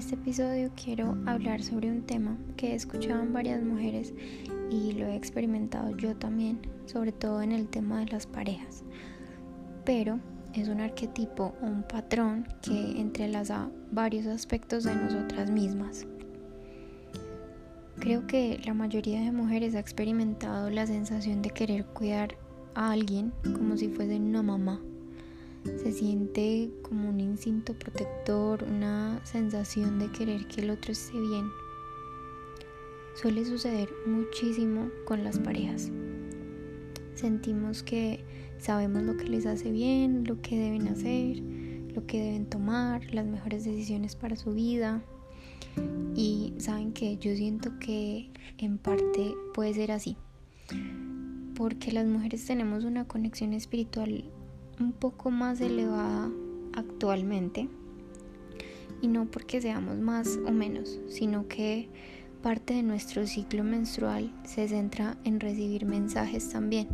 este episodio quiero hablar sobre un tema que he escuchado en varias mujeres y lo he experimentado yo también, sobre todo en el tema de las parejas. Pero es un arquetipo o un patrón que entrelaza varios aspectos de nosotras mismas. Creo que la mayoría de mujeres ha experimentado la sensación de querer cuidar a alguien como si fuese una mamá se siente como un instinto protector, una sensación de querer que el otro esté bien. Suele suceder muchísimo con las parejas. Sentimos que sabemos lo que les hace bien, lo que deben hacer, lo que deben tomar, las mejores decisiones para su vida. Y saben que yo siento que en parte puede ser así. Porque las mujeres tenemos una conexión espiritual un poco más elevada actualmente y no porque seamos más o menos, sino que parte de nuestro ciclo menstrual se centra en recibir mensajes también.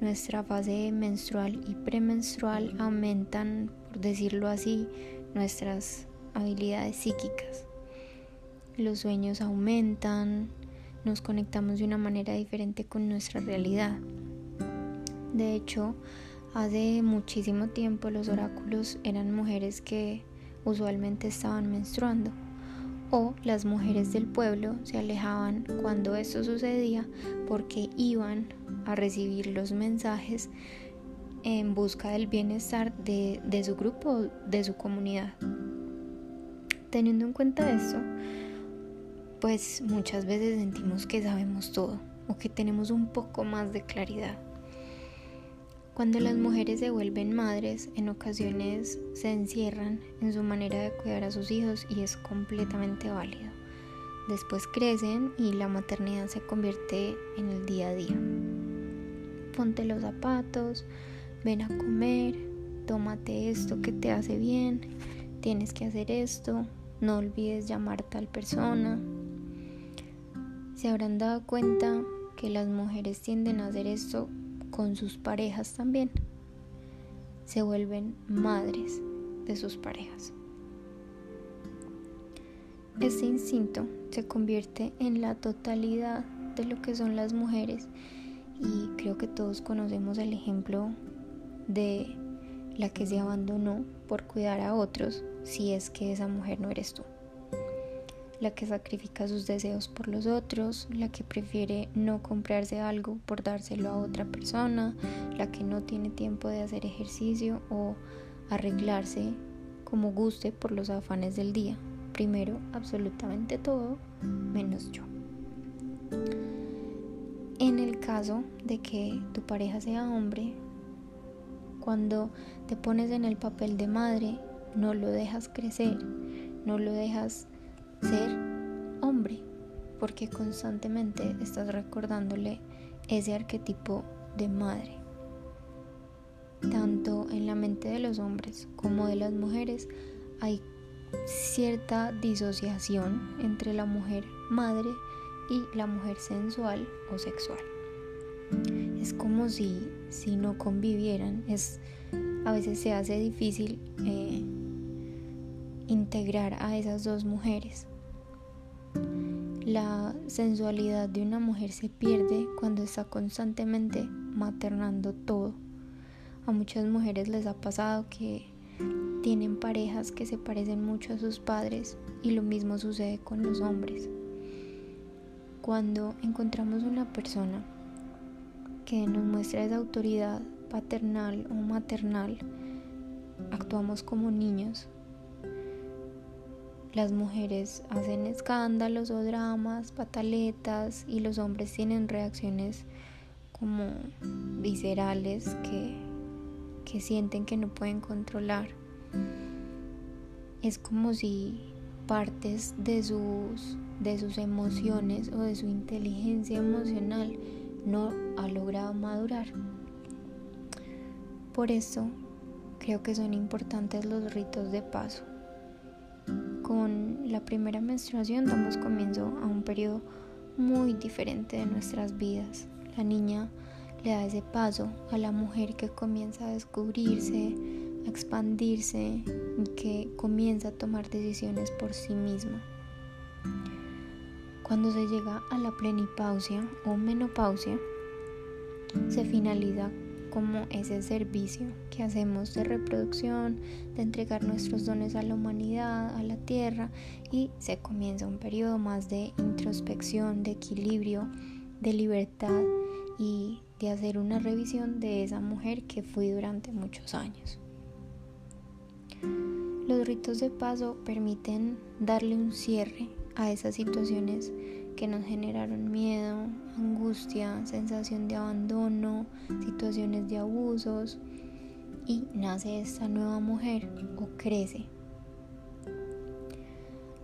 Nuestra fase menstrual y premenstrual aumentan, por decirlo así, nuestras habilidades psíquicas. Los sueños aumentan, nos conectamos de una manera diferente con nuestra realidad. De hecho, Hace muchísimo tiempo los oráculos eran mujeres que usualmente estaban menstruando o las mujeres del pueblo se alejaban cuando esto sucedía porque iban a recibir los mensajes en busca del bienestar de, su grupo, de su comunidad. Teniendo en cuenta esto, pues muchas veces sentimos que sabemos todo o que tenemos un poco más de claridad. Cuando las mujeres se vuelven madres, en ocasiones se encierran en su manera de cuidar a sus hijos y es completamente válido. Después crecen y la maternidad se convierte en el día a día. Ponte los zapatos, ven a comer, tómate esto que te hace bien, tienes que hacer esto, no olvides llamar a tal persona. Se habrán dado cuenta que las mujeres tienden a hacer esto con sus parejas también. Se vuelven madres de sus parejas. Este instinto se convierte en la totalidad de lo que son las mujeres y creo que todos conocemos el ejemplo de la que se abandonó por cuidar a otros si es que esa mujer no eres tú la que sacrifica sus deseos por los otros, la que prefiere no comprarse algo por dárselo a otra persona, la que no tiene tiempo de hacer ejercicio o arreglarse como guste por los afanes del día. Primero, absolutamente todo, menos yo. En el caso de que tu pareja sea hombre, cuando te pones en el papel de madre, no lo dejas crecer, no lo dejas ser hombre, porque constantemente estás recordándole ese arquetipo de madre. Tanto en la mente de los hombres como de las mujeres hay cierta disociación entre la mujer madre y la mujer sensual o sexual. Es como si, si no convivieran, es, a veces se hace difícil eh, integrar a esas dos mujeres. La sensualidad de una mujer se pierde cuando está constantemente maternando todo. A muchas mujeres les ha pasado que tienen parejas que se parecen mucho a sus padres y lo mismo sucede con los hombres. Cuando encontramos una persona que nos muestra esa autoridad paternal o maternal, actuamos como niños las mujeres hacen escándalos o dramas, pataletas y los hombres tienen reacciones como viscerales que, que sienten que no pueden controlar. Es como si partes de sus, de sus emociones o de su inteligencia emocional no ha logrado madurar. Por eso creo que son importantes los ritos de paso con la primera menstruación damos comienzo a un periodo muy diferente de nuestras vidas. La niña le da ese paso a la mujer que comienza a descubrirse, a expandirse y que comienza a tomar decisiones por sí misma. Cuando se llega a la plenipausia o menopausia, se finaliza como ese servicio que hacemos de reproducción, de entregar nuestros dones a la humanidad, a la tierra y se comienza un periodo más de introspección, de equilibrio, de libertad y de hacer una revisión de esa mujer que fui durante muchos años. Los ritos de paso permiten darle un cierre a esas situaciones que nos generaron miedo, angustia, sensación de abandono, situaciones de abusos y nace esta nueva mujer o crece.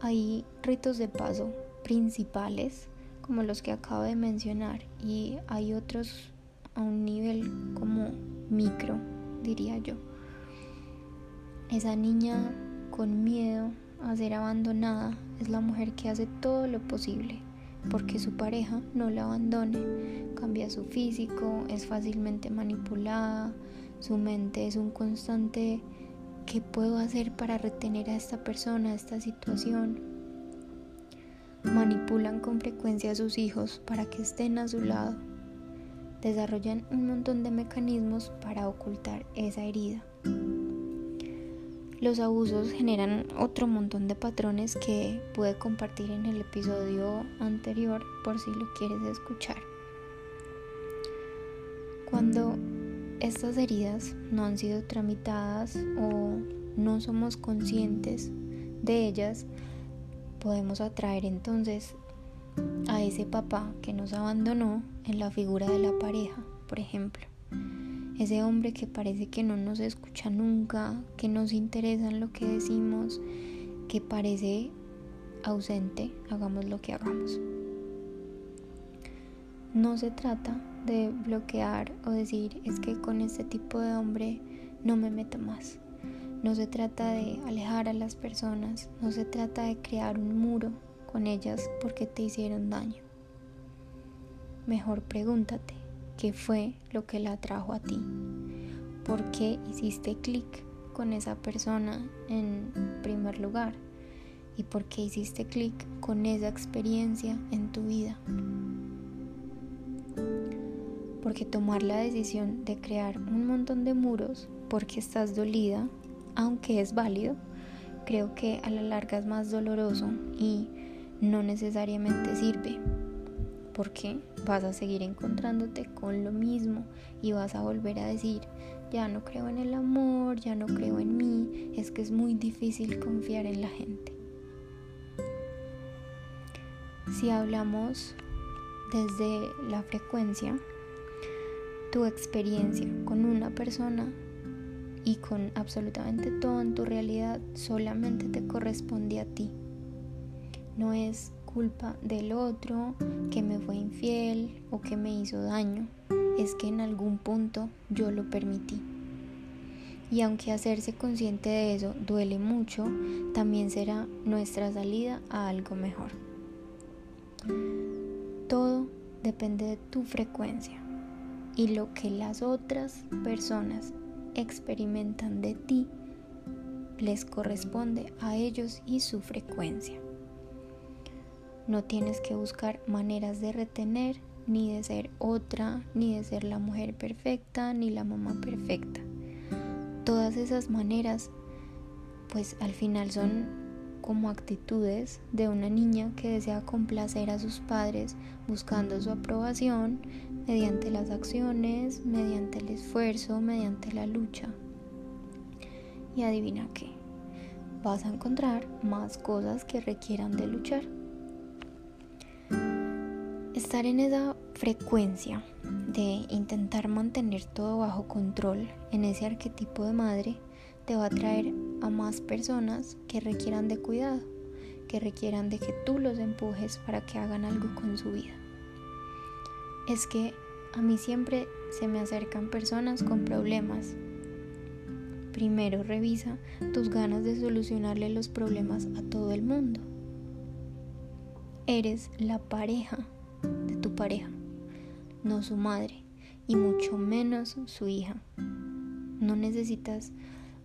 Hay ritos de paso principales como los que acabo de mencionar y hay otros a un nivel como micro, diría yo. Esa niña con miedo a ser abandonada es la mujer que hace todo lo posible porque su pareja no la abandone. Cambia su físico, es fácilmente manipulada, su mente es un constante ¿qué puedo hacer para retener a esta persona, a esta situación? Manipulan con frecuencia a sus hijos para que estén a su lado. Desarrollan un montón de mecanismos para ocultar esa herida. Los abusos generan otro montón de patrones que pude compartir en el episodio anterior por si lo quieres escuchar. Cuando estas heridas no han sido tramitadas o no somos conscientes de ellas, podemos atraer entonces a ese papá que nos abandonó en la figura de la pareja, por ejemplo ese hombre que parece que no nos escucha nunca, que no se interesa en lo que decimos, que parece ausente, hagamos lo que hagamos. No se trata de bloquear o decir es que con este tipo de hombre no me meto más. No se trata de alejar a las personas, no se trata de crear un muro con ellas porque te hicieron daño. Mejor pregúntate, qué fue lo que la atrajo a ti, por qué hiciste clic con esa persona en primer lugar y por qué hiciste clic con esa experiencia en tu vida. Porque tomar la decisión de crear un montón de muros porque estás dolida, aunque es válido, creo que a la larga es más doloroso y no necesariamente sirve porque vas a seguir encontrándote con lo mismo y vas a volver a decir, ya no creo en el amor, ya no creo en mí, es que es muy difícil confiar en la gente. Si hablamos desde la frecuencia, tu experiencia con una persona y con absolutamente todo en tu realidad solamente te corresponde a ti. No es culpa del otro, que me fue infiel o que me hizo daño. Es que en algún punto yo lo permití. Y aunque hacerse consciente de eso duele mucho, también será nuestra salida a algo mejor. Todo depende de tu frecuencia y lo que las otras personas experimentan de ti les corresponde a ellos y su frecuencia. No tienes que buscar maneras de retener, ni de ser otra, ni de ser la mujer perfecta, ni la mamá perfecta. Todas esas maneras, pues al final son como actitudes de una niña que desea complacer a sus padres buscando su aprobación mediante las acciones, mediante el esfuerzo, mediante la lucha. Y adivina qué, vas a encontrar más cosas que requieran de luchar. Estar en esa frecuencia de intentar mantener todo bajo control en ese arquetipo de madre te va a traer a más personas que requieran de cuidado, que requieran de que tú los empujes para que hagan algo con su vida. Es que a mí siempre se me acercan personas con problemas. Primero revisa tus ganas de solucionarle los problemas a todo el mundo. Eres la pareja pareja, no su madre y mucho menos su hija. No necesitas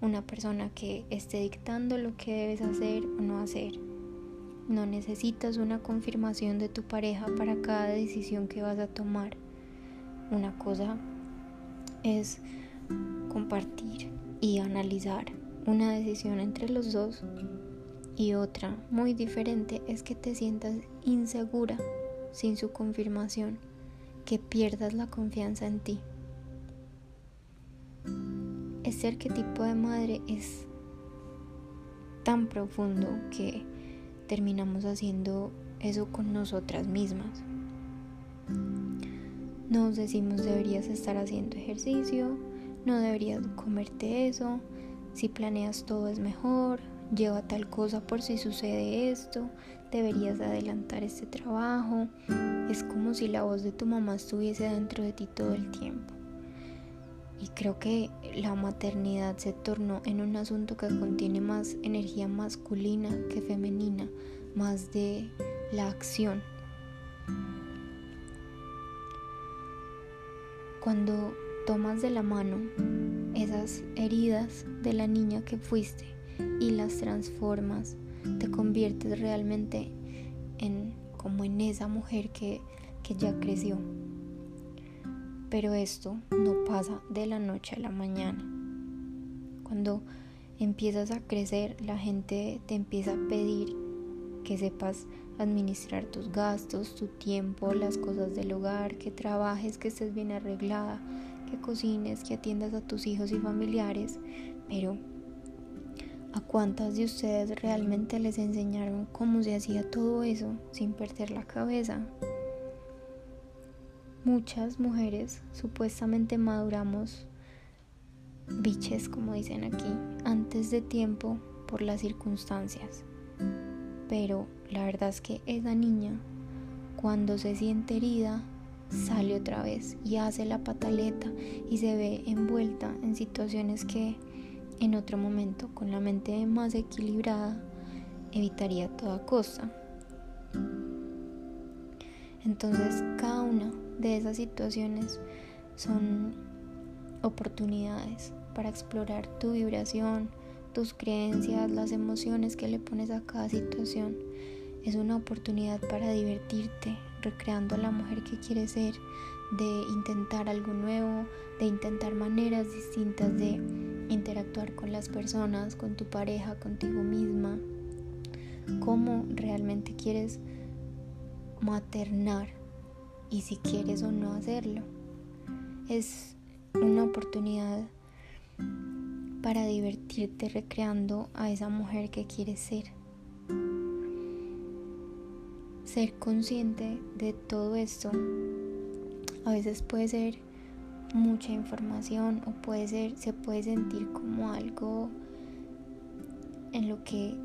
una persona que esté dictando lo que debes hacer o no hacer. No necesitas una confirmación de tu pareja para cada decisión que vas a tomar. Una cosa es compartir y analizar una decisión entre los dos y otra muy diferente es que te sientas insegura sin su confirmación, que pierdas la confianza en ti. Ese arquetipo de madre es tan profundo que terminamos haciendo eso con nosotras mismas. Nos decimos deberías estar haciendo ejercicio, no deberías comerte eso, si planeas todo es mejor, lleva tal cosa por si sucede esto, deberías adelantar este trabajo. Es como si la voz de tu mamá estuviese dentro de ti todo el tiempo. Y creo que la maternidad se tornó en un asunto que contiene más energía masculina que femenina, más de la acción. Cuando tomas de la mano esas heridas de la niña que fuiste y las transformas, te conviertes realmente en como en esa mujer que, que ya creció. Pero esto no pasa de la noche a la mañana. Cuando empiezas a crecer, la gente te empieza a pedir que sepas administrar tus gastos, tu tiempo, las cosas del hogar, que trabajes, que estés bien arreglada, que cocines, que atiendas a tus hijos y familiares, pero ¿a cuántas de ustedes realmente les enseñaron cómo se hacía todo eso sin perder la cabeza? Muchas mujeres supuestamente maduramos biches, como dicen aquí, antes de tiempo por las circunstancias. Pero la verdad es que esa niña, cuando se siente herida, sale otra vez y hace la pataleta y se ve envuelta en situaciones que en otro momento, con la mente más equilibrada, evitaría toda costa. Entonces, cada una de esas situaciones son oportunidades para explorar tu vibración, tus creencias, las emociones que le pones a cada situación. Es una oportunidad para divertirte, recreando a la mujer que quieres ser, de intentar algo nuevo, de intentar maneras distintas de interactuar con las personas, con tu pareja, contigo misma, cómo realmente quieres maternar y si quieres o no hacerlo. Es una oportunidad para divertirte recreando a esa mujer que quieres ser. Ser consciente de todo esto a veces puede ser mucha información o puede ser se puede sentir como algo en lo que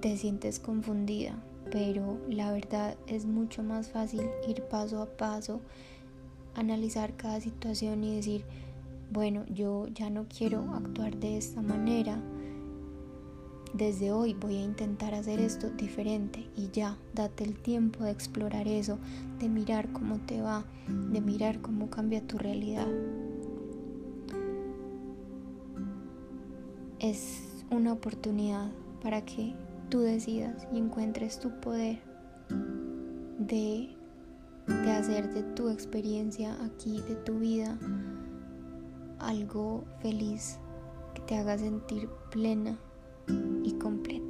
te sientes confundida, pero la verdad es mucho más fácil ir paso a paso, analizar cada situación y decir, bueno, yo ya no quiero actuar de esta manera. Desde hoy voy a intentar hacer esto diferente y ya, date el tiempo de explorar eso, de mirar cómo te va, de mirar cómo cambia tu realidad. Es una oportunidad para que tú decidas y encuentres tu poder de, de hacer de tu experiencia aquí, de tu vida, algo feliz que te haga sentir plena y completa.